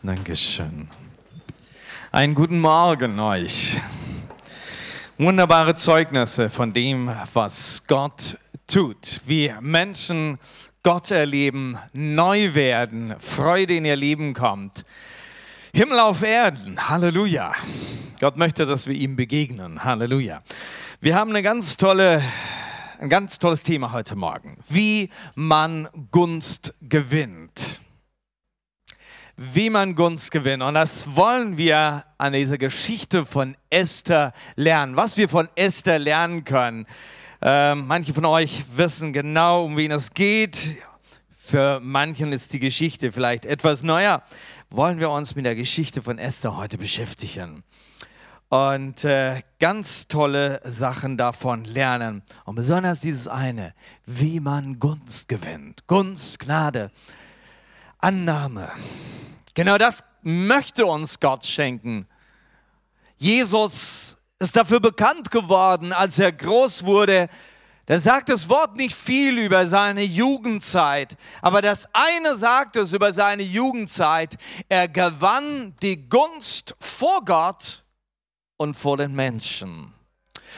Dankeschön. Einen guten Morgen euch. Wunderbare Zeugnisse von dem, was Gott tut. Wie Menschen Gott erleben, neu werden, Freude in ihr Leben kommt. Himmel auf Erden, Halleluja. Gott möchte, dass wir ihm begegnen, Halleluja. Wir haben eine ganz tolle, ein ganz tolles Thema heute Morgen. Wie man Gunst gewinnt wie man Gunst gewinnt. Und das wollen wir an dieser Geschichte von Esther lernen. Was wir von Esther lernen können. Äh, manche von euch wissen genau, um wen es geht. Für manchen ist die Geschichte vielleicht etwas neuer. Wollen wir uns mit der Geschichte von Esther heute beschäftigen und äh, ganz tolle Sachen davon lernen. Und besonders dieses eine, wie man Gunst gewinnt. Gunst, Gnade, Annahme. Genau das möchte uns Gott schenken. Jesus ist dafür bekannt geworden, als er groß wurde. Da sagt das Wort nicht viel über seine Jugendzeit, aber das eine sagt es über seine Jugendzeit. Er gewann die Gunst vor Gott und vor den Menschen.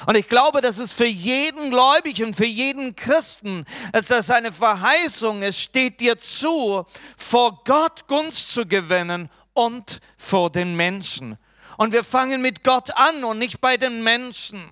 Und ich glaube, dass es für jeden Gläubigen, für jeden Christen, es ist eine Verheißung, es steht dir zu, vor Gott Gunst zu gewinnen und vor den Menschen. Und wir fangen mit Gott an und nicht bei den Menschen.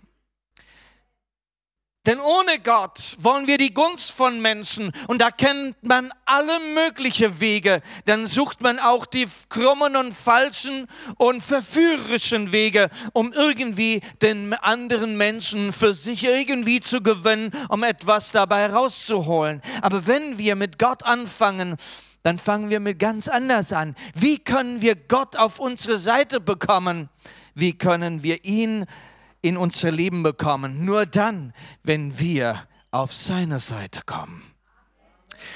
Denn ohne Gott wollen wir die Gunst von Menschen und da kennt man alle möglichen Wege. Dann sucht man auch die krummen und falschen und verführerischen Wege, um irgendwie den anderen Menschen für sich irgendwie zu gewinnen, um etwas dabei rauszuholen. Aber wenn wir mit Gott anfangen, dann fangen wir mit ganz anders an. Wie können wir Gott auf unsere Seite bekommen? Wie können wir ihn in unser Leben bekommen. Nur dann, wenn wir auf seine Seite kommen.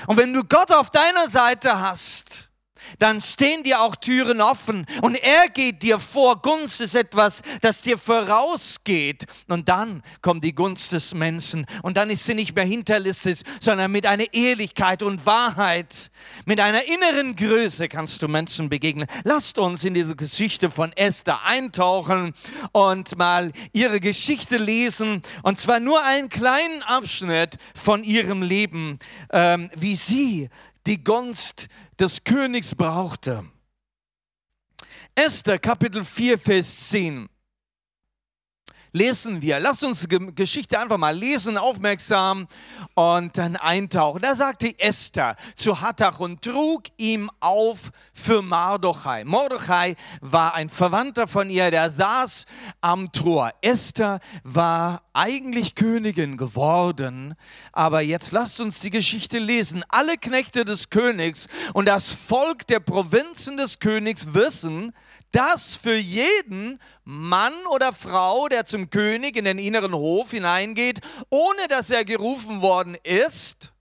Und wenn du Gott auf deiner Seite hast, dann stehen dir auch Türen offen und er geht dir vor. Gunst ist etwas, das dir vorausgeht und dann kommt die Gunst des Menschen und dann ist sie nicht mehr hinterlistig, sondern mit einer Ehrlichkeit und Wahrheit, mit einer inneren Größe kannst du Menschen begegnen. Lasst uns in diese Geschichte von Esther eintauchen und mal ihre Geschichte lesen und zwar nur einen kleinen Abschnitt von ihrem Leben, ähm, wie sie die Gunst des Königs brauchte. Esther Kapitel 4, Vers 10 lesen wir. Lass uns die Geschichte einfach mal lesen, aufmerksam und dann eintauchen. Da sagte Esther zu Hattach und trug ihm auf für Mardochai. Mordechai war ein Verwandter von ihr, der saß am Tor. Esther war eigentlich Königin geworden, aber jetzt lasst uns die Geschichte lesen. Alle Knechte des Königs und das Volk der Provinzen des Königs wissen, dass für jeden Mann oder Frau, der zum König in den inneren Hof hineingeht, ohne dass er gerufen worden ist,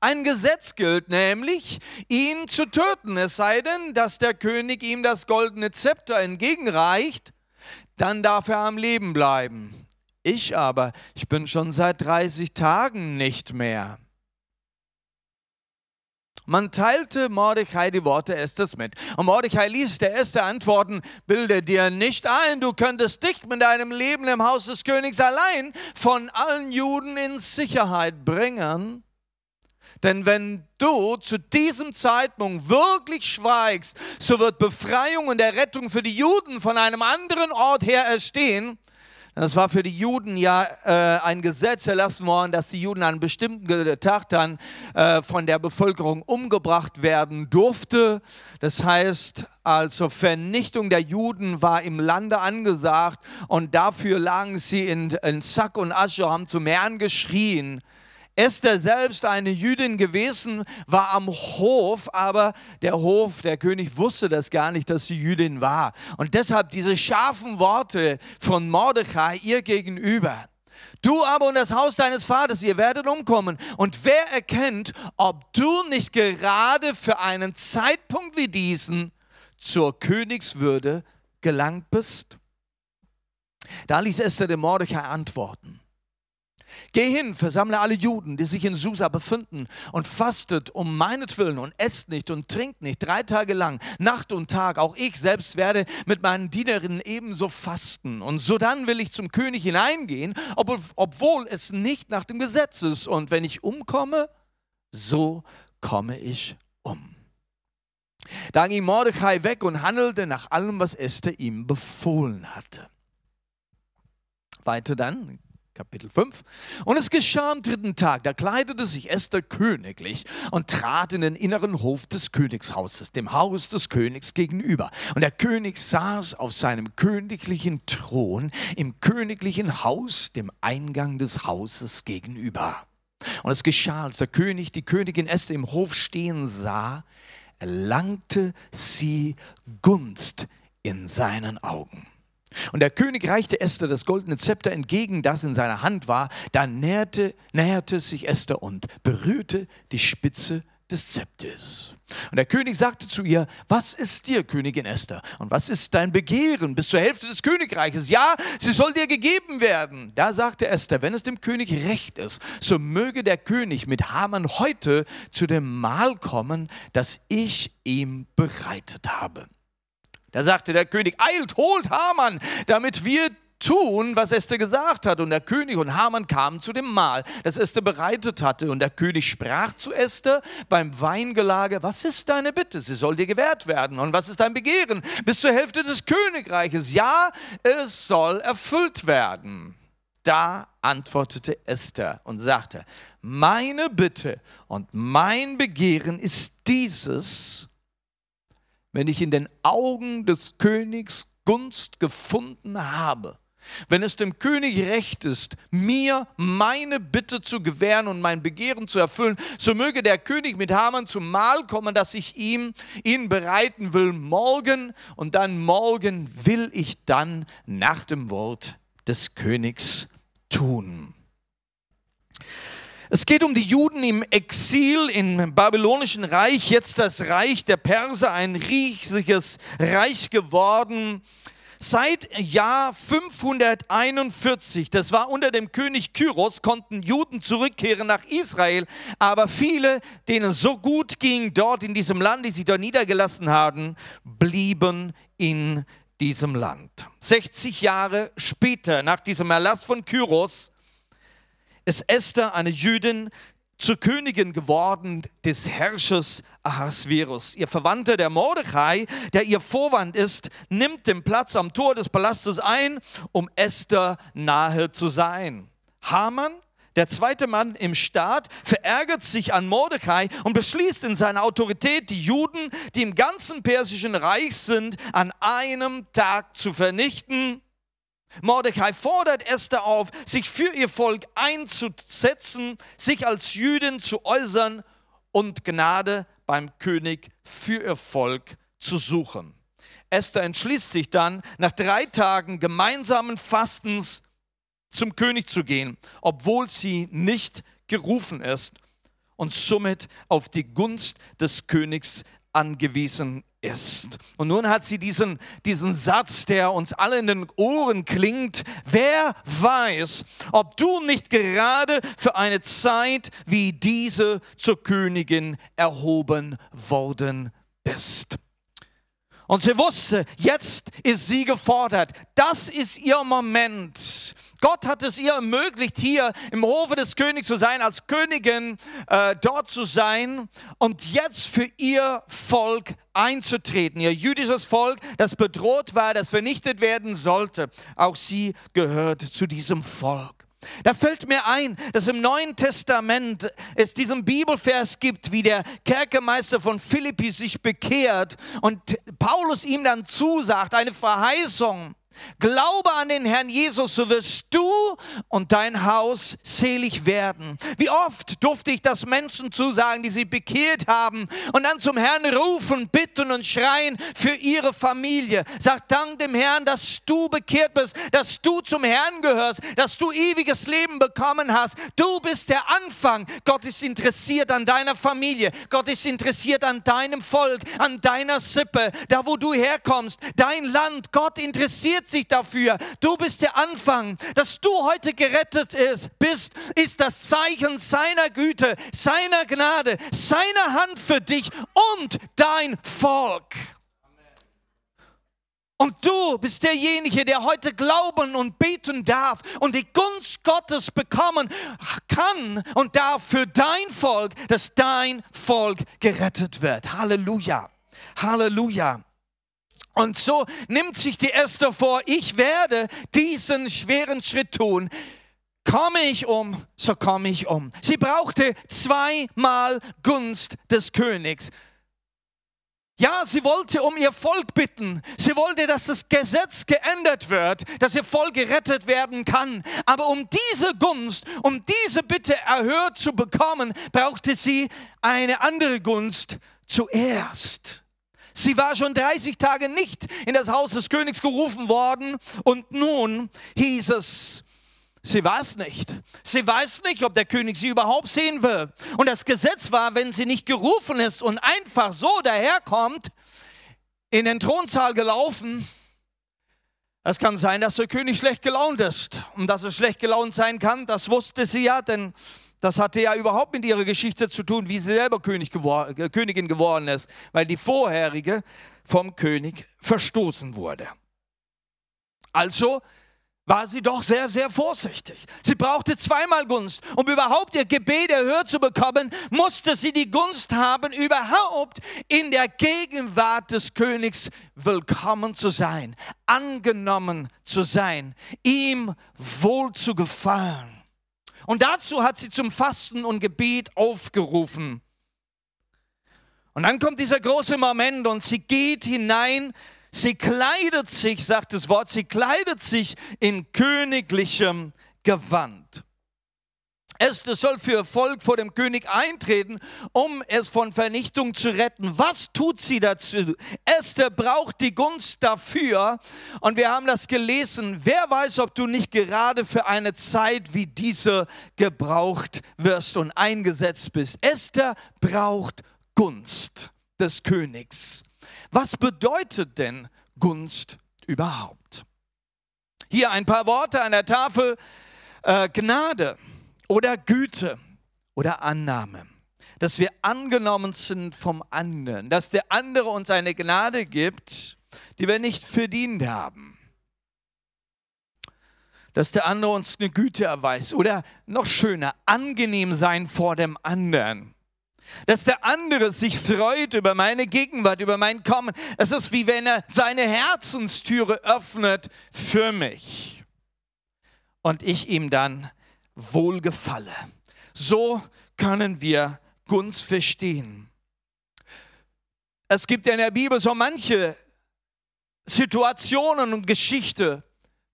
ein Gesetz gilt, nämlich ihn zu töten. Es sei denn, dass der König ihm das goldene Zepter entgegenreicht, dann darf er am Leben bleiben. Ich aber, ich bin schon seit 30 Tagen nicht mehr. Man teilte Mordechai die Worte Esthers mit. Und Mordechai ließ der Esther antworten, bilde dir nicht ein, du könntest dich mit deinem Leben im Haus des Königs allein von allen Juden in Sicherheit bringen. Denn wenn du zu diesem Zeitpunkt wirklich schweigst, so wird Befreiung und Errettung für die Juden von einem anderen Ort her erstehen, das war für die Juden ja äh, ein Gesetz erlassen worden, dass die Juden an bestimmten Tag dann äh, von der Bevölkerung umgebracht werden durfte. Das heißt, also Vernichtung der Juden war im Lande angesagt und dafür lagen sie in, in Sack und Asche, haben zum Herrn geschrien. Esther selbst eine Jüdin gewesen, war am Hof, aber der Hof, der König wusste das gar nicht, dass sie Jüdin war. Und deshalb diese scharfen Worte von Mordechai ihr gegenüber. Du aber und das Haus deines Vaters, ihr werdet umkommen. Und wer erkennt, ob du nicht gerade für einen Zeitpunkt wie diesen zur Königswürde gelangt bist? Da ließ Esther dem Mordechai antworten. Geh hin, versammle alle Juden, die sich in Susa befinden, und fastet um meinetwillen und esst nicht und trinkt nicht drei Tage lang, Nacht und Tag. Auch ich selbst werde mit meinen Dienerinnen ebenso fasten. Und sodann will ich zum König hineingehen, obwohl es nicht nach dem Gesetz ist. Und wenn ich umkomme, so komme ich um. Da ging Mordechai weg und handelte nach allem, was Esther ihm befohlen hatte. Weiter dann, Kapitel 5. Und es geschah am dritten Tag, da kleidete sich Esther königlich und trat in den inneren Hof des Königshauses, dem Haus des Königs gegenüber. Und der König saß auf seinem königlichen Thron im königlichen Haus, dem Eingang des Hauses gegenüber. Und es geschah, als der König die Königin Esther im Hof stehen sah, erlangte sie Gunst in seinen Augen. Und der König reichte Esther das goldene Zepter entgegen, das in seiner Hand war. Da näherte, näherte sich Esther und berührte die Spitze des Zepters. Und der König sagte zu ihr, was ist dir, Königin Esther? Und was ist dein Begehren bis zur Hälfte des Königreiches? Ja, sie soll dir gegeben werden. Da sagte Esther, wenn es dem König recht ist, so möge der König mit Haman heute zu dem Mahl kommen, das ich ihm bereitet habe. Da sagte der König, eilt, holt Haman, damit wir tun, was Esther gesagt hat. Und der König und Haman kamen zu dem Mahl, das Esther bereitet hatte. Und der König sprach zu Esther beim Weingelage, was ist deine Bitte? Sie soll dir gewährt werden. Und was ist dein Begehren? Bis zur Hälfte des Königreiches. Ja, es soll erfüllt werden. Da antwortete Esther und sagte, meine Bitte und mein Begehren ist dieses, wenn ich in den Augen des Königs Gunst gefunden habe, wenn es dem König recht ist, mir meine Bitte zu gewähren und mein Begehren zu erfüllen, so möge der König mit Haman zum Mahl kommen, dass ich ihm ihn bereiten will morgen und dann morgen will ich dann nach dem Wort des Königs tun. Es geht um die Juden im Exil im babylonischen Reich, jetzt das Reich der Perser, ein riesiges Reich geworden. Seit Jahr 541, das war unter dem König Kyros, konnten Juden zurückkehren nach Israel, aber viele, denen so gut ging dort in diesem Land, die sich dort niedergelassen haben, blieben in diesem Land. 60 Jahre später, nach diesem Erlass von Kyros, ist Esther, eine Jüdin, zur Königin geworden des Herrschers Ahasverus. Ihr Verwandter, der Mordechai, der ihr Vorwand ist, nimmt den Platz am Tor des Palastes ein, um Esther nahe zu sein. Haman, der zweite Mann im Staat, verärgert sich an Mordechai und beschließt in seiner Autorität, die Juden, die im ganzen persischen Reich sind, an einem Tag zu vernichten Mordecai fordert Esther auf, sich für ihr Volk einzusetzen, sich als Jüdin zu äußern und Gnade beim König für ihr Volk zu suchen. Esther entschließt sich dann, nach drei Tagen gemeinsamen Fastens zum König zu gehen, obwohl sie nicht gerufen ist und somit auf die Gunst des Königs angewiesen ist. Und nun hat sie diesen, diesen Satz, der uns alle in den Ohren klingt. Wer weiß, ob du nicht gerade für eine Zeit wie diese zur Königin erhoben worden bist. Und sie wusste, jetzt ist sie gefordert. Das ist ihr Moment. Gott hat es ihr ermöglicht, hier im Hofe des Königs zu sein, als Königin äh, dort zu sein und jetzt für ihr Volk einzutreten. Ihr jüdisches Volk, das bedroht war, das vernichtet werden sollte. Auch sie gehört zu diesem Volk. Da fällt mir ein, dass im Neuen Testament es diesen Bibelvers gibt, wie der Kerkermeister von Philippi sich bekehrt und Paulus ihm dann zusagt, eine Verheißung. Glaube an den Herrn Jesus, so wirst du und dein Haus selig werden. Wie oft durfte ich das Menschen zusagen, die sich bekehrt haben und dann zum Herrn rufen, bitten und schreien für ihre Familie. Sag Dank dem Herrn, dass du bekehrt bist, dass du zum Herrn gehörst, dass du ewiges Leben bekommen hast. Du bist der Anfang. Gott ist interessiert an deiner Familie. Gott ist interessiert an deinem Volk, an deiner Sippe, da wo du herkommst, dein Land. Gott interessiert interessiert sich dafür. Du bist der Anfang. Dass du heute gerettet bist, ist das Zeichen seiner Güte, seiner Gnade, seiner Hand für dich und dein Volk. Und du bist derjenige, der heute glauben und beten darf und die Gunst Gottes bekommen kann und darf für dein Volk, dass dein Volk gerettet wird. Halleluja. Halleluja. Und so nimmt sich die Esther vor, ich werde diesen schweren Schritt tun. Komme ich um, so komme ich um. Sie brauchte zweimal Gunst des Königs. Ja, sie wollte um ihr Volk bitten. Sie wollte, dass das Gesetz geändert wird, dass ihr Volk gerettet werden kann. Aber um diese Gunst, um diese Bitte erhört zu bekommen, brauchte sie eine andere Gunst zuerst. Sie war schon 30 Tage nicht in das Haus des Königs gerufen worden und nun hieß es, Sie weiß nicht. Sie weiß nicht, ob der König sie überhaupt sehen will. Und das Gesetz war, wenn sie nicht gerufen ist und einfach so daherkommt, in den Thronsaal gelaufen, es kann sein, dass der König schlecht gelaunt ist. Und dass er schlecht gelaunt sein kann, das wusste sie ja, denn das hatte ja überhaupt mit ihrer Geschichte zu tun, wie sie selber König gewor äh, Königin geworden ist, weil die vorherige vom König verstoßen wurde. Also war sie doch sehr, sehr vorsichtig. Sie brauchte zweimal Gunst. Um überhaupt ihr Gebet erhört zu bekommen, musste sie die Gunst haben, überhaupt in der Gegenwart des Königs willkommen zu sein, angenommen zu sein, ihm wohl zu gefallen. Und dazu hat sie zum Fasten und Gebet aufgerufen. Und dann kommt dieser große Moment und sie geht hinein Sie kleidet sich, sagt das Wort, sie kleidet sich in königlichem Gewand. Esther soll für Volk vor dem König eintreten, um es von Vernichtung zu retten. Was tut sie dazu? Esther braucht die Gunst dafür. Und wir haben das gelesen. Wer weiß, ob du nicht gerade für eine Zeit wie diese gebraucht wirst und eingesetzt bist. Esther braucht Gunst des Königs. Was bedeutet denn Gunst überhaupt? Hier ein paar Worte an der Tafel. Äh, Gnade oder Güte oder Annahme. Dass wir angenommen sind vom anderen. Dass der andere uns eine Gnade gibt, die wir nicht verdient haben. Dass der andere uns eine Güte erweist. Oder noch schöner, angenehm sein vor dem anderen dass der andere sich freut über meine Gegenwart, über mein Kommen. Es ist wie wenn er seine Herzenstüre öffnet für mich und ich ihm dann wohlgefalle. So können wir Gunst verstehen. Es gibt in der Bibel so manche Situationen und Geschichte,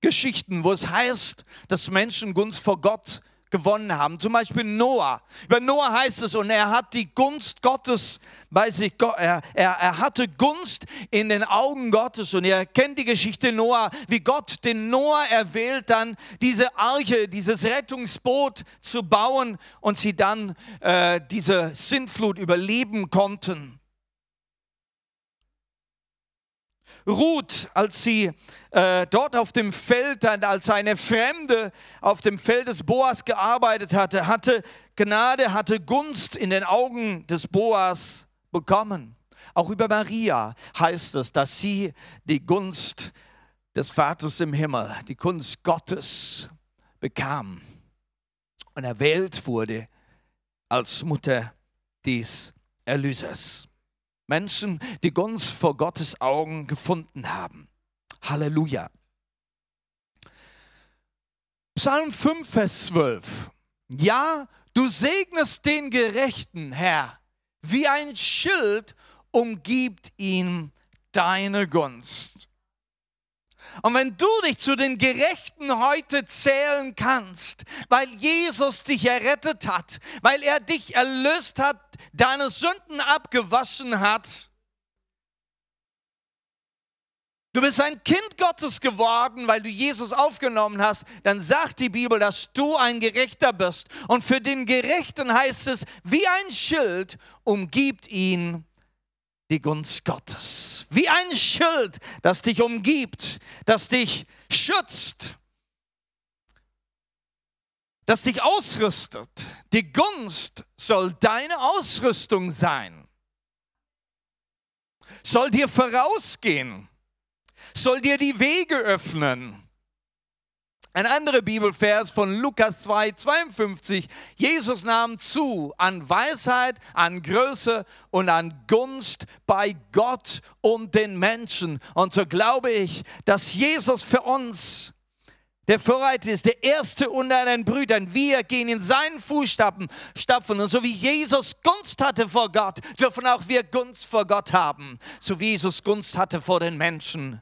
Geschichten, wo es heißt, dass Menschen Gunst vor Gott gewonnen haben. Zum Beispiel Noah. Über Noah heißt es, und er hat die Gunst Gottes bei sich, er, er, er hatte Gunst in den Augen Gottes. Und ihr kennt die Geschichte Noah, wie Gott den Noah erwählt, dann diese Arche, dieses Rettungsboot zu bauen und sie dann äh, diese Sintflut überleben konnten. Ruth, als sie äh, dort auf dem Feld, als eine Fremde auf dem Feld des Boas gearbeitet hatte, hatte Gnade, hatte Gunst in den Augen des Boas bekommen. Auch über Maria heißt es, dass sie die Gunst des Vaters im Himmel, die Gunst Gottes bekam und erwählt wurde als Mutter des Erlösers. Menschen, die Gunst vor Gottes Augen gefunden haben. Halleluja. Psalm 5, Vers 12. Ja, du segnest den Gerechten, Herr, wie ein Schild umgibt ihn deine Gunst. Und wenn du dich zu den Gerechten heute zählen kannst, weil Jesus dich errettet hat, weil er dich erlöst hat, deine Sünden abgewaschen hat, du bist ein Kind Gottes geworden, weil du Jesus aufgenommen hast, dann sagt die Bibel, dass du ein Gerechter bist. Und für den Gerechten heißt es, wie ein Schild umgibt ihn die Gunst Gottes. Wie ein Schild, das dich umgibt, das dich schützt, das dich ausrüstet. Die Gunst soll deine Ausrüstung sein, soll dir vorausgehen, soll dir die Wege öffnen. Ein anderer Bibelvers von Lukas 2, 52. Jesus nahm zu an Weisheit, an Größe und an Gunst bei Gott und den Menschen. Und so glaube ich, dass Jesus für uns der Vorreiter ist, der Erste unter den Brüdern. Wir gehen in seinen Fußstapfen. Stapfen. Und so wie Jesus Gunst hatte vor Gott, dürfen auch wir Gunst vor Gott haben. So wie Jesus Gunst hatte vor den Menschen,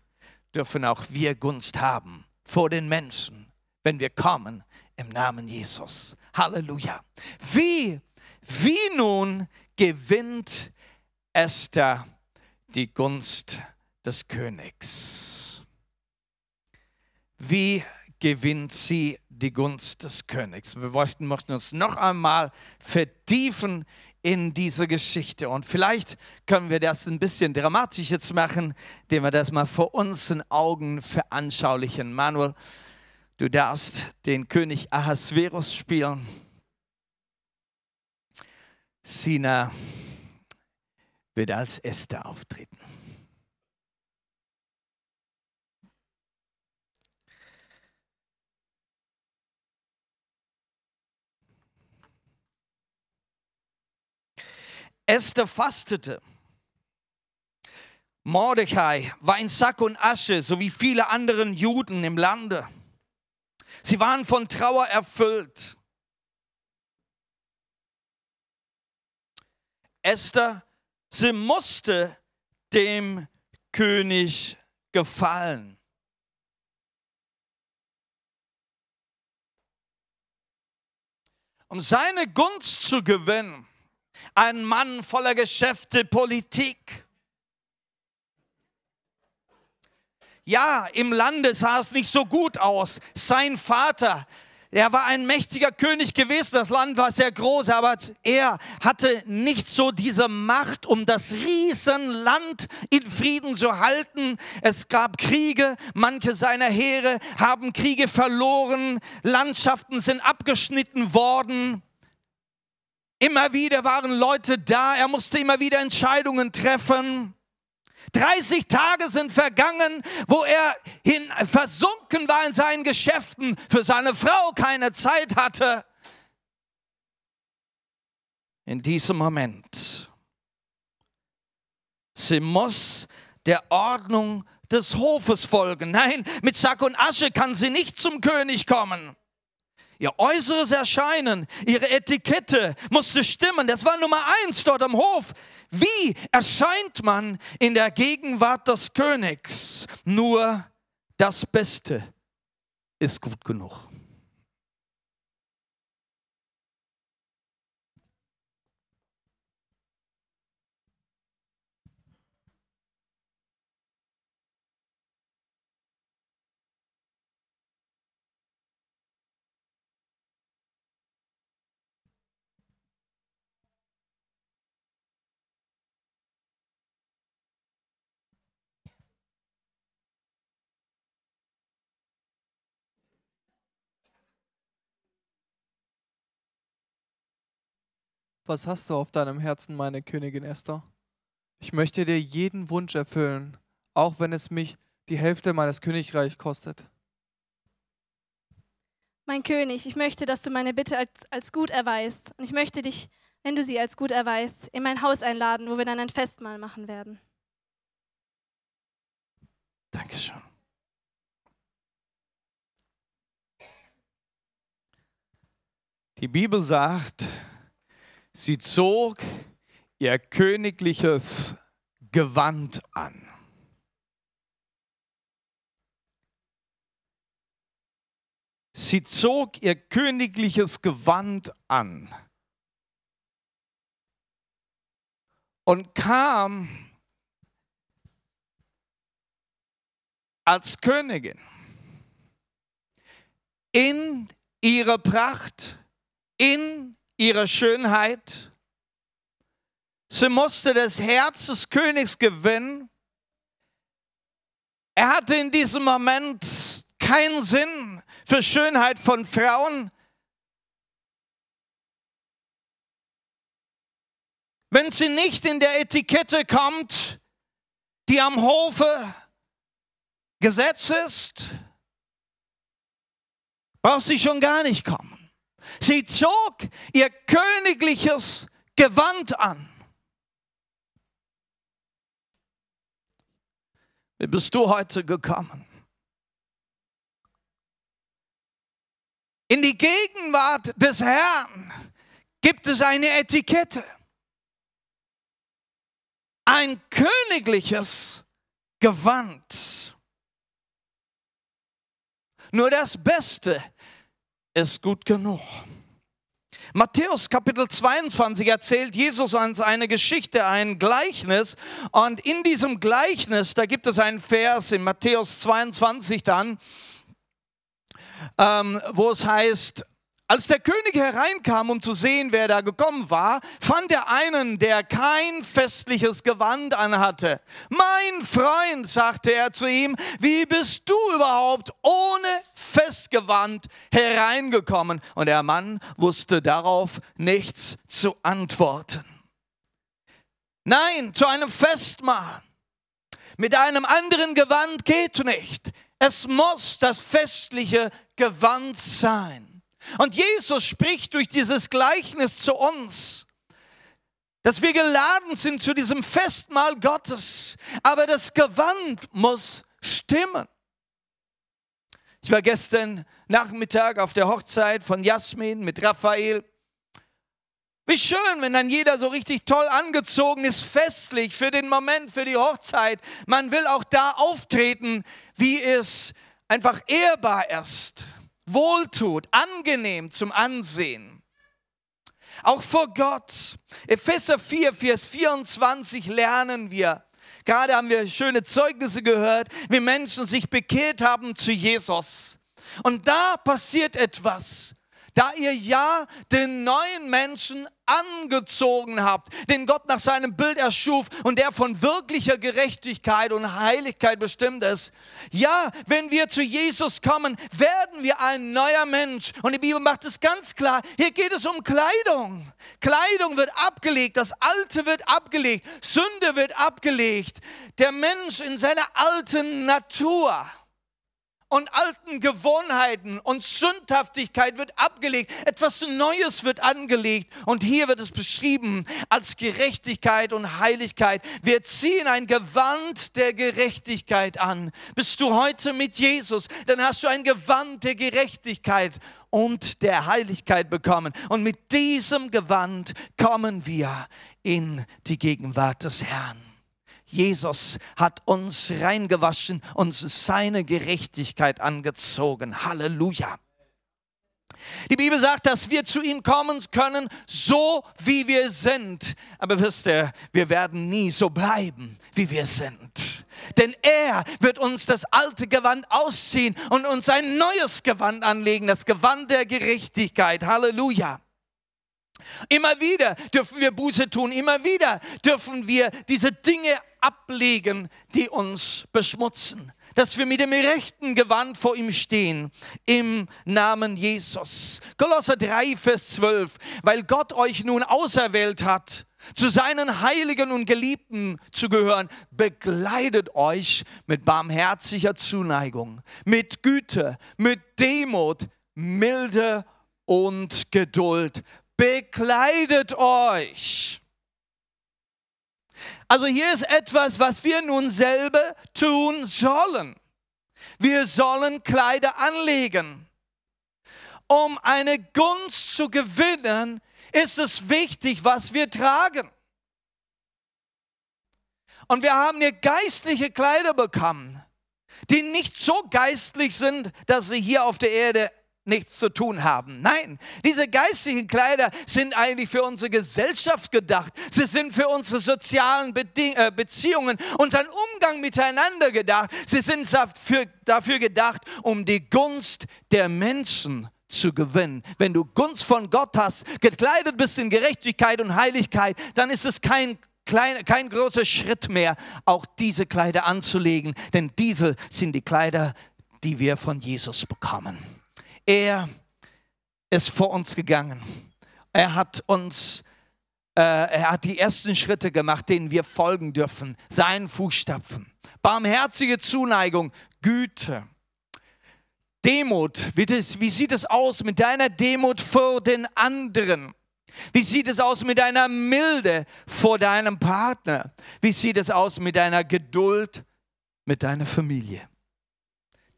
dürfen auch wir Gunst haben vor den Menschen, wenn wir kommen im Namen Jesus. Halleluja. Wie, wie nun gewinnt Esther die Gunst des Königs? Wie gewinnt sie die Gunst des Königs? Wir möchten, uns noch einmal vertiefen in diese Geschichte. Und vielleicht können wir das ein bisschen dramatisch jetzt machen, indem wir das mal vor unseren Augen veranschaulichen. Manuel, du darfst den König Ahasverus spielen. Sina wird als Esther auftreten. Esther fastete. Mordecai war in Sack und Asche, so wie viele anderen Juden im Lande. Sie waren von Trauer erfüllt. Esther, sie musste dem König gefallen. Um seine Gunst zu gewinnen, ein Mann voller Geschäfte, Politik. Ja, im Lande sah es nicht so gut aus. Sein Vater, er war ein mächtiger König gewesen, das Land war sehr groß, aber er hatte nicht so diese Macht, um das Riesenland in Frieden zu halten. Es gab Kriege, manche seiner Heere haben Kriege verloren, Landschaften sind abgeschnitten worden. Immer wieder waren Leute da, er musste immer wieder Entscheidungen treffen. 30 Tage sind vergangen, wo er hin versunken war in seinen Geschäften, für seine Frau keine Zeit hatte. In diesem Moment, sie muss der Ordnung des Hofes folgen. Nein, mit Sack und Asche kann sie nicht zum König kommen. Ihr äußeres Erscheinen, ihre Etikette musste stimmen. Das war Nummer eins dort am Hof. Wie erscheint man in der Gegenwart des Königs? Nur das Beste ist gut genug. Was hast du auf deinem Herzen, meine Königin Esther? Ich möchte dir jeden Wunsch erfüllen, auch wenn es mich die Hälfte meines Königreichs kostet. Mein König, ich möchte, dass du meine Bitte als, als gut erweist. Und ich möchte dich, wenn du sie als gut erweist, in mein Haus einladen, wo wir dann ein Festmahl machen werden. Dankeschön. Die Bibel sagt, Sie zog ihr königliches Gewand an. Sie zog ihr königliches Gewand an und kam als Königin in ihre Pracht, in ihrer Schönheit Sie musste das Herz des Königs gewinnen. Er hatte in diesem Moment keinen Sinn für Schönheit von Frauen. Wenn sie nicht in der Etikette kommt, die am Hofe Gesetz ist, braucht sie schon gar nicht kommen. Sie zog ihr königliches Gewand an. Wie bist du heute gekommen? In die Gegenwart des Herrn gibt es eine Etikette. Ein königliches Gewand. Nur das Beste ist gut genug. Matthäus Kapitel 22 erzählt Jesus uns eine Geschichte, ein Gleichnis. Und in diesem Gleichnis, da gibt es einen Vers in Matthäus 22 dann, ähm, wo es heißt, als der König hereinkam, um zu sehen, wer da gekommen war, fand er einen, der kein festliches Gewand anhatte. Mein Freund, sagte er zu ihm, wie bist du überhaupt ohne Festgewand hereingekommen? Und der Mann wusste darauf nichts zu antworten. Nein, zu einem Festmahl. Mit einem anderen Gewand geht nicht. Es muss das festliche Gewand sein. Und Jesus spricht durch dieses Gleichnis zu uns, dass wir geladen sind zu diesem Festmahl Gottes, aber das Gewand muss stimmen. Ich war gestern Nachmittag auf der Hochzeit von Jasmin mit Raphael. Wie schön, wenn dann jeder so richtig toll angezogen ist, festlich für den Moment, für die Hochzeit. Man will auch da auftreten, wie es einfach ehrbar ist wohltut, angenehm zum Ansehen. Auch vor Gott. Epheser 4, Vers 24 lernen wir. Gerade haben wir schöne Zeugnisse gehört, wie Menschen sich bekehrt haben zu Jesus. Und da passiert etwas da ihr ja den neuen Menschen angezogen habt, den Gott nach seinem Bild erschuf und der von wirklicher Gerechtigkeit und Heiligkeit bestimmt ist. Ja, wenn wir zu Jesus kommen, werden wir ein neuer Mensch. Und die Bibel macht es ganz klar, hier geht es um Kleidung. Kleidung wird abgelegt, das Alte wird abgelegt, Sünde wird abgelegt. Der Mensch in seiner alten Natur und alten Gewohnheiten und Sündhaftigkeit wird abgelegt. Etwas Neues wird angelegt. Und hier wird es beschrieben als Gerechtigkeit und Heiligkeit. Wir ziehen ein Gewand der Gerechtigkeit an. Bist du heute mit Jesus, dann hast du ein Gewand der Gerechtigkeit und der Heiligkeit bekommen. Und mit diesem Gewand kommen wir in die Gegenwart des Herrn. Jesus hat uns reingewaschen, uns seine Gerechtigkeit angezogen. Halleluja. Die Bibel sagt, dass wir zu ihm kommen können, so wie wir sind. Aber wisst ihr, wir werden nie so bleiben, wie wir sind. Denn er wird uns das alte Gewand ausziehen und uns ein neues Gewand anlegen, das Gewand der Gerechtigkeit. Halleluja. Immer wieder dürfen wir Buße tun, immer wieder dürfen wir diese Dinge ablegen, die uns beschmutzen. Dass wir mit dem rechten Gewand vor ihm stehen, im Namen Jesus. Kolosser 3, Vers 12. Weil Gott euch nun auserwählt hat, zu seinen Heiligen und Geliebten zu gehören, begleitet euch mit barmherziger Zuneigung, mit Güte, mit Demut, Milde und Geduld. Bekleidet euch also hier ist etwas, was wir nun selber tun sollen. Wir sollen Kleider anlegen. Um eine Gunst zu gewinnen, ist es wichtig, was wir tragen. Und wir haben hier geistliche Kleider bekommen, die nicht so geistlich sind, dass sie hier auf der Erde nichts zu tun haben. Nein, diese geistlichen Kleider sind eigentlich für unsere Gesellschaft gedacht. Sie sind für unsere sozialen äh, Beziehungen, unseren Umgang miteinander gedacht. Sie sind dafür gedacht, um die Gunst der Menschen zu gewinnen. Wenn du Gunst von Gott hast, gekleidet bist in Gerechtigkeit und Heiligkeit, dann ist es kein klein, kein großer Schritt mehr, auch diese Kleider anzulegen, denn diese sind die Kleider, die wir von Jesus bekommen. Er ist vor uns gegangen. Er hat uns, äh, er hat die ersten Schritte gemacht, denen wir folgen dürfen, seinen Fußstapfen. Barmherzige Zuneigung, Güte. Demut, wie, das, wie sieht es aus mit deiner Demut vor den anderen? Wie sieht es aus mit deiner Milde vor deinem Partner? Wie sieht es aus mit deiner Geduld mit deiner Familie?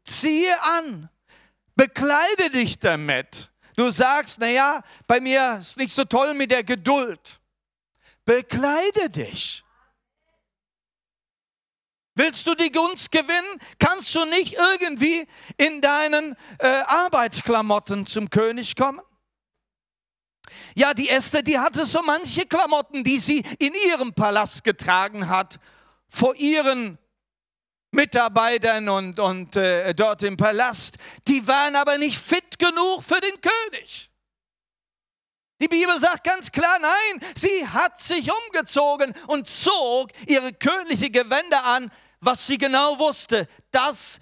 Ziehe an, bekleide dich damit. Du sagst, naja, bei mir ist nicht so toll mit der Geduld. Bekleide dich. Willst du die Gunst gewinnen, kannst du nicht irgendwie in deinen äh, Arbeitsklamotten zum König kommen. Ja, die Esther, die hatte so manche Klamotten, die sie in ihrem Palast getragen hat, vor ihren Mitarbeitern und, und äh, dort im Palast. Die waren aber nicht fit genug für den König. Die Bibel sagt ganz klar, nein, sie hat sich umgezogen und zog ihre königliche Gewänder an, was sie genau wusste. Das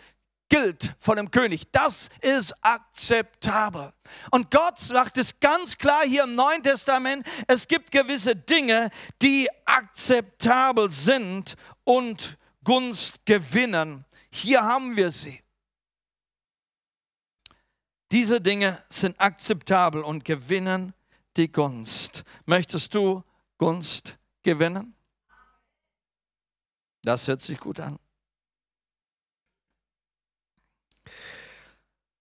gilt von dem König. Das ist akzeptabel. Und Gott sagt es ganz klar hier im Neuen Testament, es gibt gewisse Dinge, die akzeptabel sind und Gunst gewinnen. Hier haben wir sie. Diese Dinge sind akzeptabel und gewinnen die Gunst. Möchtest du Gunst gewinnen? Das hört sich gut an.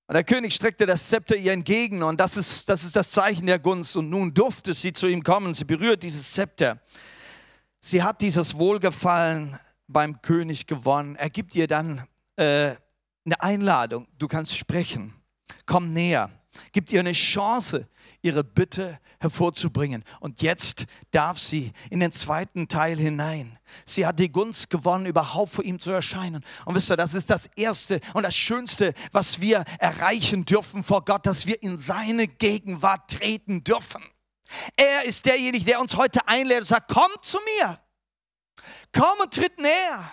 Und der König streckte das Zepter ihr entgegen und das ist, das ist das Zeichen der Gunst. Und nun durfte sie zu ihm kommen. Sie berührt dieses Zepter. Sie hat dieses Wohlgefallen beim König gewonnen. Er gibt ihr dann äh, eine Einladung. Du kannst sprechen. Komm näher. Gibt ihr eine Chance, ihre Bitte hervorzubringen. Und jetzt darf sie in den zweiten Teil hinein. Sie hat die Gunst gewonnen, überhaupt vor ihm zu erscheinen. Und wisst ihr, das ist das Erste und das Schönste, was wir erreichen dürfen vor Gott, dass wir in seine Gegenwart treten dürfen. Er ist derjenige, der uns heute einlädt und sagt, komm zu mir. Komm und tritt näher.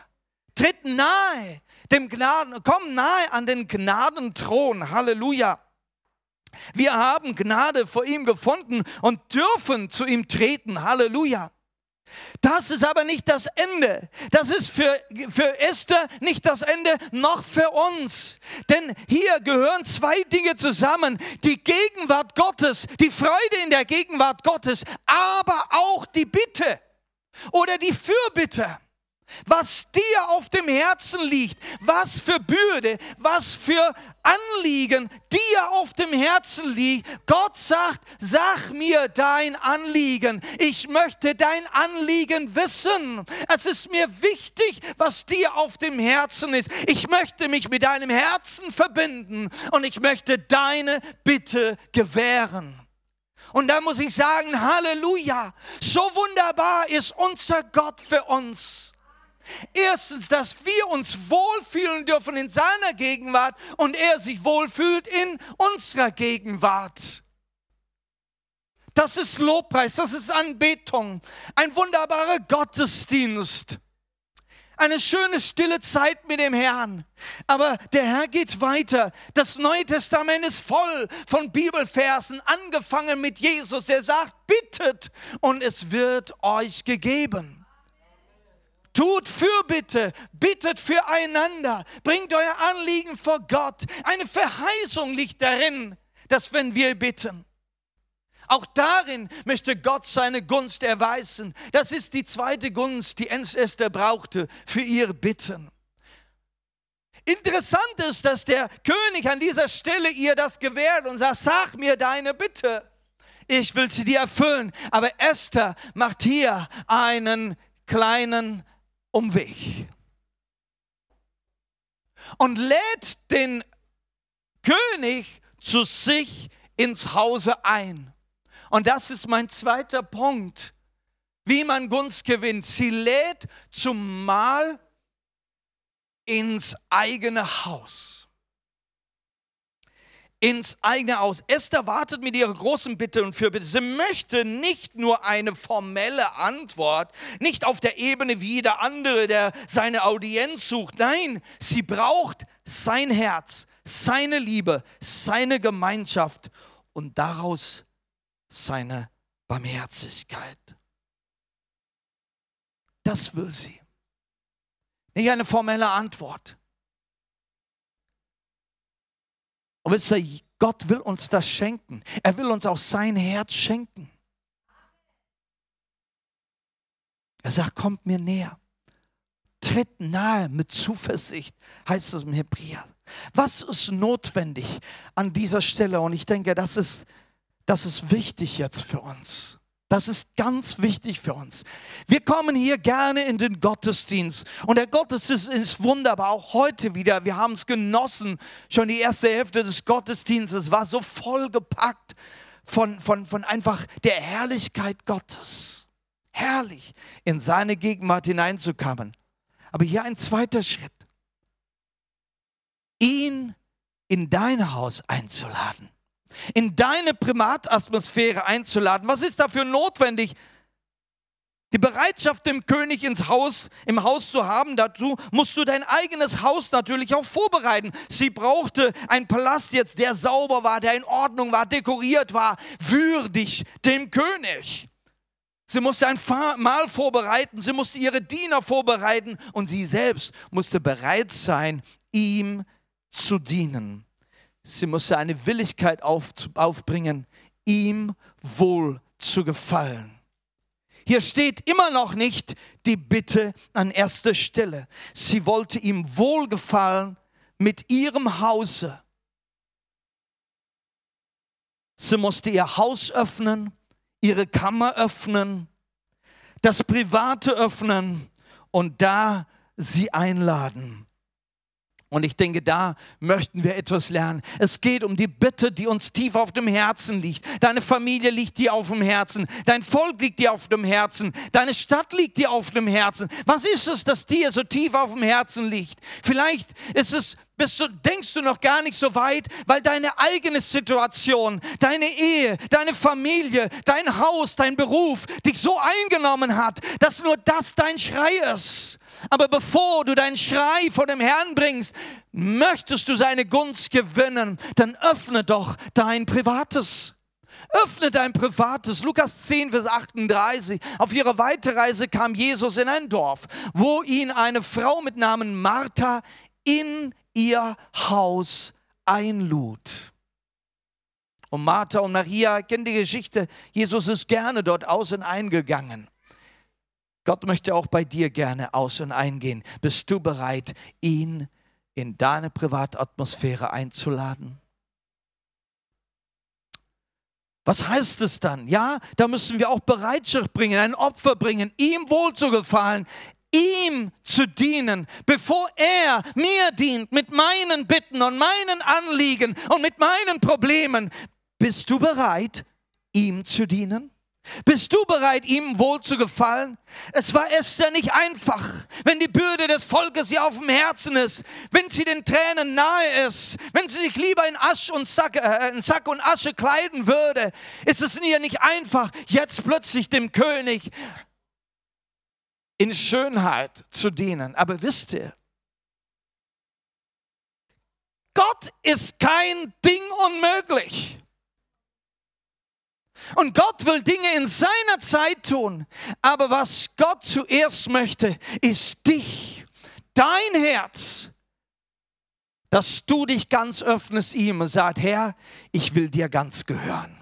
Tritt nahe dem Gnaden, komm nahe an den Gnadenthron. Halleluja. Wir haben Gnade vor ihm gefunden und dürfen zu ihm treten. Halleluja. Das ist aber nicht das Ende. Das ist für, für Esther nicht das Ende, noch für uns. Denn hier gehören zwei Dinge zusammen. Die Gegenwart Gottes, die Freude in der Gegenwart Gottes, aber auch die Bitte oder die Fürbitte was dir auf dem Herzen liegt, was für Bürde, was für Anliegen dir auf dem Herzen liegt. Gott sagt, sag mir dein Anliegen. Ich möchte dein Anliegen wissen. Es ist mir wichtig, was dir auf dem Herzen ist. Ich möchte mich mit deinem Herzen verbinden und ich möchte deine Bitte gewähren. Und da muss ich sagen, Halleluja, so wunderbar ist unser Gott für uns. Erstens, dass wir uns wohlfühlen dürfen in seiner Gegenwart und er sich wohlfühlt in unserer Gegenwart. Das ist Lobpreis, das ist Anbetung, ein wunderbarer Gottesdienst, eine schöne stille Zeit mit dem Herrn. Aber der Herr geht weiter. Das Neue Testament ist voll von Bibelversen, angefangen mit Jesus, der sagt, bittet und es wird euch gegeben. Tut Fürbitte, bittet füreinander, bringt euer Anliegen vor Gott. Eine Verheißung liegt darin, dass wenn wir bitten, auch darin möchte Gott seine Gunst erweisen. Das ist die zweite Gunst, die Esther brauchte für ihr Bitten. Interessant ist, dass der König an dieser Stelle ihr das gewährt und sagt, sag mir deine Bitte. Ich will sie dir erfüllen. Aber Esther macht hier einen kleinen Umweg und lädt den König zu sich ins Hause ein. Und das ist mein zweiter Punkt, wie man Gunst gewinnt. Sie lädt zum Mahl ins eigene Haus. ins eigene Haus. Esther wartet mit ihrer großen Bitte und Fürbitte. Sie möchte nicht nur eine formelle Antwort, nicht auf der Ebene wie jeder andere, der seine Audienz sucht. Nein, sie braucht sein Herz, seine Liebe, seine Gemeinschaft und daraus seine Barmherzigkeit. Das will sie. Nicht eine formelle Antwort. Und wisst ihr, Gott will uns das schenken. Er will uns auch sein Herz schenken. Er sagt, kommt mir näher. Tritt nahe mit Zuversicht, heißt es im Hebräer. Was ist notwendig an dieser Stelle? Und ich denke, das ist, das ist wichtig jetzt für uns. Das ist ganz wichtig für uns. Wir kommen hier gerne in den Gottesdienst und der Gottesdienst ist wunderbar, auch heute wieder. Wir haben es genossen. Schon die erste Hälfte des Gottesdienstes war so vollgepackt von, von, von einfach der Herrlichkeit Gottes. Herrlich, in seine Gegenwart hineinzukommen. Aber hier ein zweiter Schritt. Ihn in dein Haus einzuladen in deine Primatatmosphäre einzuladen. Was ist dafür notwendig? Die Bereitschaft, dem König ins Haus, im Haus zu haben, dazu musst du dein eigenes Haus natürlich auch vorbereiten. Sie brauchte einen Palast jetzt, der sauber war, der in Ordnung war, dekoriert war, würdig dem König. Sie musste ein Mahl vorbereiten, sie musste ihre Diener vorbereiten und sie selbst musste bereit sein, ihm zu dienen. Sie musste eine Willigkeit auf, aufbringen, ihm wohl zu gefallen. Hier steht immer noch nicht die Bitte an erster Stelle. Sie wollte ihm wohlgefallen mit ihrem Hause. Sie musste ihr Haus öffnen, ihre Kammer öffnen, das Private öffnen und da sie einladen. Und ich denke, da möchten wir etwas lernen. Es geht um die Bitte, die uns tief auf dem Herzen liegt. Deine Familie liegt dir auf dem Herzen. Dein Volk liegt dir auf dem Herzen. Deine Stadt liegt dir auf dem Herzen. Was ist es, das dir so tief auf dem Herzen liegt? Vielleicht ist es bist du, denkst du noch gar nicht so weit, weil deine eigene Situation, deine Ehe, deine Familie, dein Haus, dein Beruf dich so eingenommen hat, dass nur das dein Schrei ist. Aber bevor du deinen Schrei vor dem Herrn bringst, möchtest du seine Gunst gewinnen, dann öffne doch dein Privates. Öffne dein Privates. Lukas 10, Vers 38. Auf ihrer Weiterreise kam Jesus in ein Dorf, wo ihn eine Frau mit Namen Martha in ihr Haus einlud. Und Martha und Maria kennen die Geschichte. Jesus ist gerne dort aus und eingegangen. Gott möchte auch bei dir gerne aus und eingehen. Bist du bereit, ihn in deine Privatatmosphäre einzuladen? Was heißt es dann? Ja, da müssen wir auch Bereitschaft bringen, ein Opfer bringen, ihm wohlzugefallen, ihm zu dienen, bevor er mir dient mit meinen Bitten und meinen Anliegen und mit meinen Problemen. Bist du bereit, ihm zu dienen? Bist du bereit, ihm wohl zu gefallen? Es war Esther nicht einfach, wenn die Bürde des Volkes ihr auf dem Herzen ist, wenn sie den Tränen nahe ist, wenn sie sich lieber in, Asch und Sack, äh, in Sack und Asche kleiden würde, ist es ihr nicht einfach, jetzt plötzlich dem König in Schönheit zu dienen. Aber wisst ihr, Gott ist kein Ding unmöglich. Und Gott will Dinge in seiner Zeit tun. Aber was Gott zuerst möchte, ist dich, dein Herz, dass du dich ganz öffnest ihm und sagst, Herr, ich will dir ganz gehören.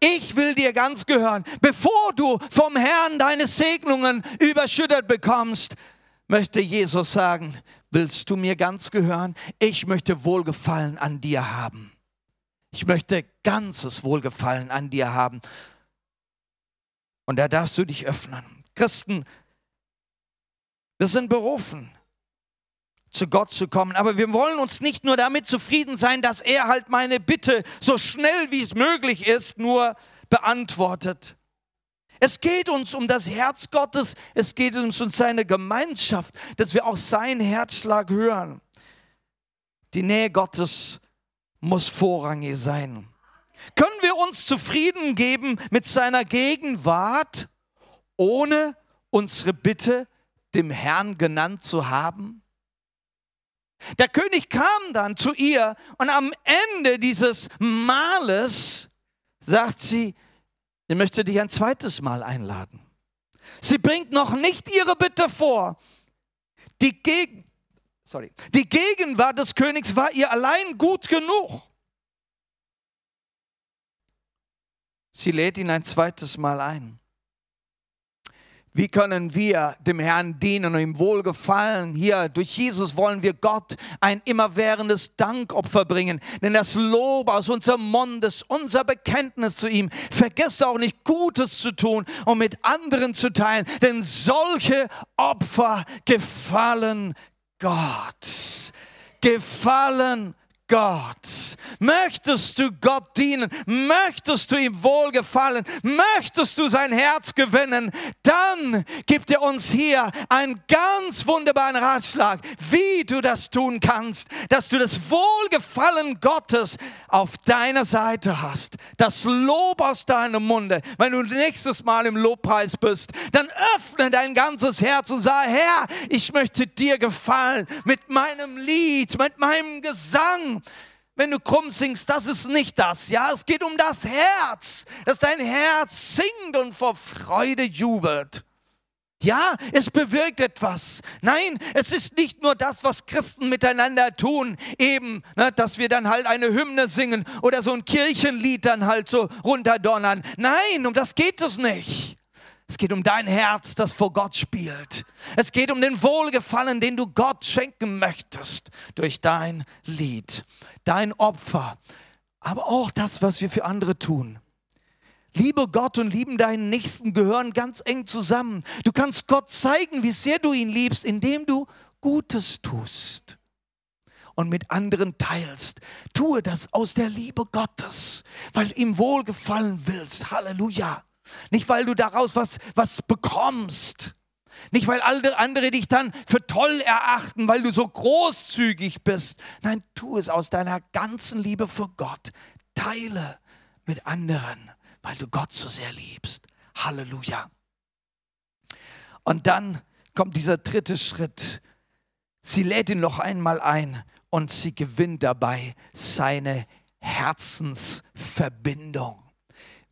Ich will dir ganz gehören. Bevor du vom Herrn deine Segnungen überschüttet bekommst, möchte Jesus sagen, willst du mir ganz gehören? Ich möchte Wohlgefallen an dir haben. Ich möchte ganzes Wohlgefallen an dir haben. Und da darfst du dich öffnen. Christen, wir sind berufen, zu Gott zu kommen. Aber wir wollen uns nicht nur damit zufrieden sein, dass er halt meine Bitte so schnell wie es möglich ist nur beantwortet. Es geht uns um das Herz Gottes, es geht uns um seine Gemeinschaft, dass wir auch seinen Herzschlag hören. Die Nähe Gottes muss vorrangig sein. Können wir uns zufrieden geben mit seiner Gegenwart, ohne unsere Bitte dem Herrn genannt zu haben? Der König kam dann zu ihr und am Ende dieses Mahles sagt sie, sie möchte dich ein zweites Mal einladen. Sie bringt noch nicht ihre Bitte vor. Die, Geg Sorry. Die Gegenwart des Königs war ihr allein gut genug. Sie lädt ihn ein zweites Mal ein. Wie können wir dem Herrn dienen und ihm wohlgefallen? Hier, durch Jesus wollen wir Gott ein immerwährendes Dankopfer bringen. Denn das Lob aus unserem Mund ist unser Bekenntnis zu ihm. Vergiss auch nicht, Gutes zu tun und mit anderen zu teilen. Denn solche Opfer gefallen Gott. Gefallen Gott. Möchtest du Gott dienen? Möchtest du ihm wohlgefallen? Möchtest du sein Herz gewinnen? Dann gibt er uns hier einen ganz wunderbaren Ratschlag, wie du das tun kannst, dass du das Wohlgefallen Gottes auf deiner Seite hast. Das Lob aus deinem Munde. Wenn du nächstes Mal im Lobpreis bist, dann öffne dein ganzes Herz und sage, Herr, ich möchte dir gefallen mit meinem Lied, mit meinem Gesang wenn du krumm singst, das ist nicht das. Ja, es geht um das Herz, dass dein Herz singt und vor Freude jubelt. Ja, es bewirkt etwas. Nein, es ist nicht nur das, was Christen miteinander tun, eben, ne, dass wir dann halt eine Hymne singen oder so ein Kirchenlied dann halt so runterdonnern. Nein, um das geht es nicht. Es geht um dein Herz, das vor Gott spielt. Es geht um den Wohlgefallen, den du Gott schenken möchtest durch dein Lied, dein Opfer, aber auch das, was wir für andere tun. Liebe Gott und lieben deinen Nächsten gehören ganz eng zusammen. Du kannst Gott zeigen, wie sehr du ihn liebst, indem du Gutes tust und mit anderen teilst. Tue das aus der Liebe Gottes, weil du ihm wohlgefallen willst. Halleluja. Nicht, weil du daraus was, was bekommst. Nicht, weil alle andere dich dann für toll erachten, weil du so großzügig bist. Nein, tu es aus deiner ganzen Liebe für Gott. Teile mit anderen, weil du Gott so sehr liebst. Halleluja. Und dann kommt dieser dritte Schritt. Sie lädt ihn noch einmal ein und sie gewinnt dabei seine Herzensverbindung.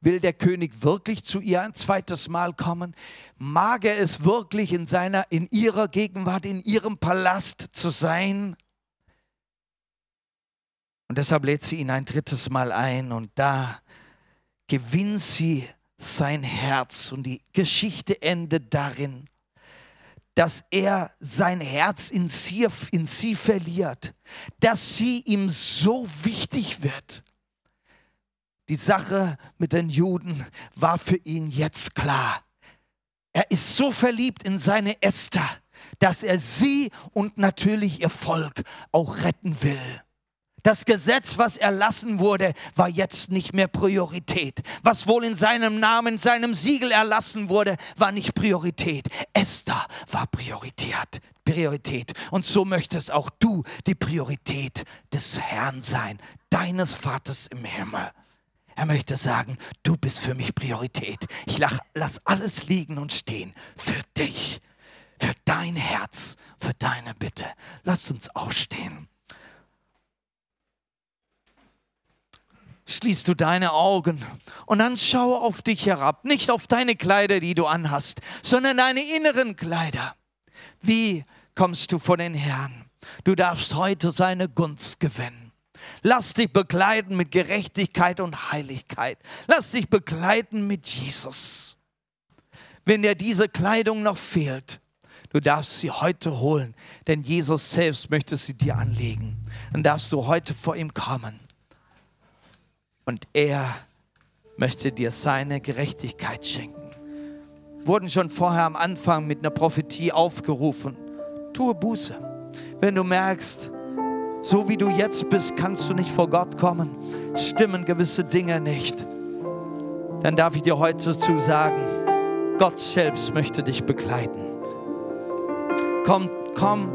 Will der König wirklich zu ihr ein zweites Mal kommen? Mag er es wirklich in seiner, in ihrer Gegenwart, in ihrem Palast zu sein? Und deshalb lädt sie ihn ein drittes Mal ein und da gewinnt sie sein Herz und die Geschichte endet darin, dass er sein Herz in sie, in sie verliert, dass sie ihm so wichtig wird die Sache mit den Juden war für ihn jetzt klar. Er ist so verliebt in seine Esther, dass er sie und natürlich ihr Volk auch retten will. Das Gesetz, was erlassen wurde, war jetzt nicht mehr Priorität. Was wohl in seinem Namen, in seinem Siegel erlassen wurde, war nicht Priorität. Esther war Priorität. Priorität. Und so möchtest auch du die Priorität des Herrn sein, deines Vaters im Himmel. Er möchte sagen, du bist für mich Priorität. Ich lass alles liegen und stehen für dich, für dein Herz, für deine Bitte. Lass uns aufstehen. Schließt du deine Augen und dann schau auf dich herab, nicht auf deine Kleider, die du anhast, sondern deine inneren Kleider. Wie kommst du vor den Herrn? Du darfst heute seine Gunst gewinnen. Lass dich begleiten mit Gerechtigkeit und Heiligkeit. Lass dich begleiten mit Jesus. Wenn dir diese Kleidung noch fehlt, du darfst sie heute holen, denn Jesus selbst möchte sie dir anlegen. Dann darfst du heute vor ihm kommen. Und er möchte dir seine Gerechtigkeit schenken. Wurden schon vorher am Anfang mit einer Prophetie aufgerufen. Tue Buße. Wenn du merkst, so wie du jetzt bist, kannst du nicht vor Gott kommen. Stimmen gewisse Dinge nicht. Dann darf ich dir heute zu sagen, Gott selbst möchte dich begleiten. Komm, komm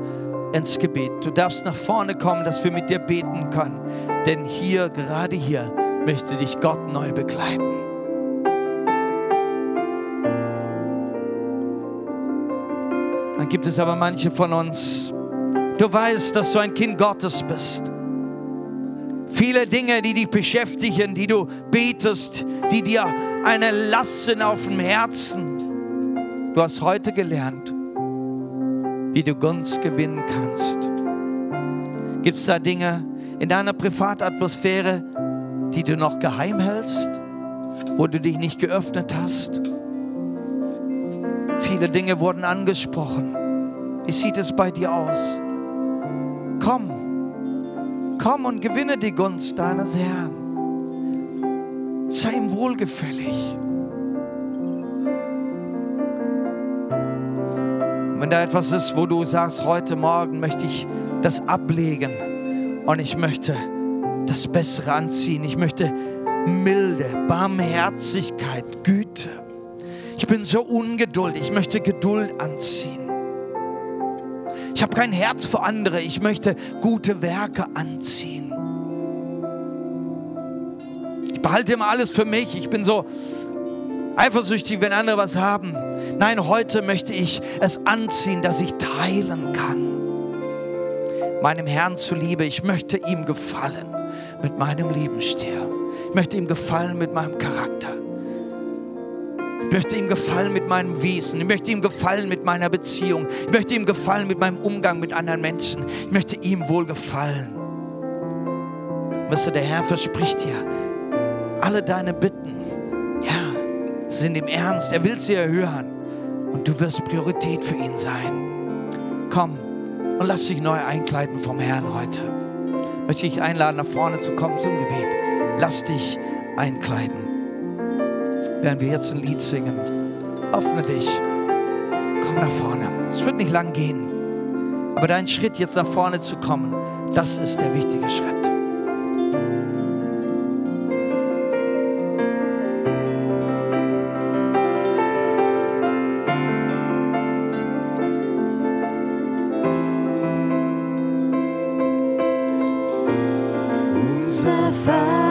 ins Gebet. Du darfst nach vorne kommen, dass wir mit dir beten können. Denn hier, gerade hier, möchte dich Gott neu begleiten. Dann gibt es aber manche von uns, du weißt, dass du ein Kind Gottes bist. Viele Dinge, die dich beschäftigen, die du betest, die dir eine Last sind auf dem Herzen. Du hast heute gelernt, wie du Gunst gewinnen kannst. Gibt es da Dinge in deiner Privatatmosphäre, die du noch geheim hältst, wo du dich nicht geöffnet hast? Viele Dinge wurden angesprochen. Wie sieht es bei dir aus? Komm, komm und gewinne die Gunst deines Herrn. Sei ihm wohlgefällig. Wenn da etwas ist, wo du sagst, heute Morgen möchte ich das ablegen und ich möchte das Bessere anziehen. Ich möchte Milde, Barmherzigkeit, Güte. Ich bin so ungeduldig. Ich möchte Geduld anziehen. Ich habe kein Herz für andere. Ich möchte gute Werke anziehen. Ich behalte immer alles für mich. Ich bin so eifersüchtig, wenn andere was haben. Nein, heute möchte ich es anziehen, dass ich teilen kann. Meinem Herrn zuliebe, ich möchte ihm gefallen mit meinem Lebensstil. Ich möchte ihm gefallen mit meinem Charakter. Ich möchte ihm gefallen mit meinem Wesen. Ich möchte ihm gefallen mit meiner Beziehung. Ich möchte ihm gefallen mit meinem Umgang mit anderen Menschen. Ich möchte ihm wohl gefallen. Wisst ihr, der Herr verspricht dir, alle deine Bitten, ja, sind im Ernst. Er will sie erhören. Und du wirst Priorität für ihn sein. Komm und lass dich neu einkleiden vom Herrn heute. Möchte ich einladen, nach vorne zu kommen zum Gebet. Lass dich einkleiden während wir jetzt ein Lied singen. Öffne dich. Komm nach vorne. Es wird nicht lang gehen. Aber dein Schritt jetzt nach vorne zu kommen, das ist der wichtige Schritt.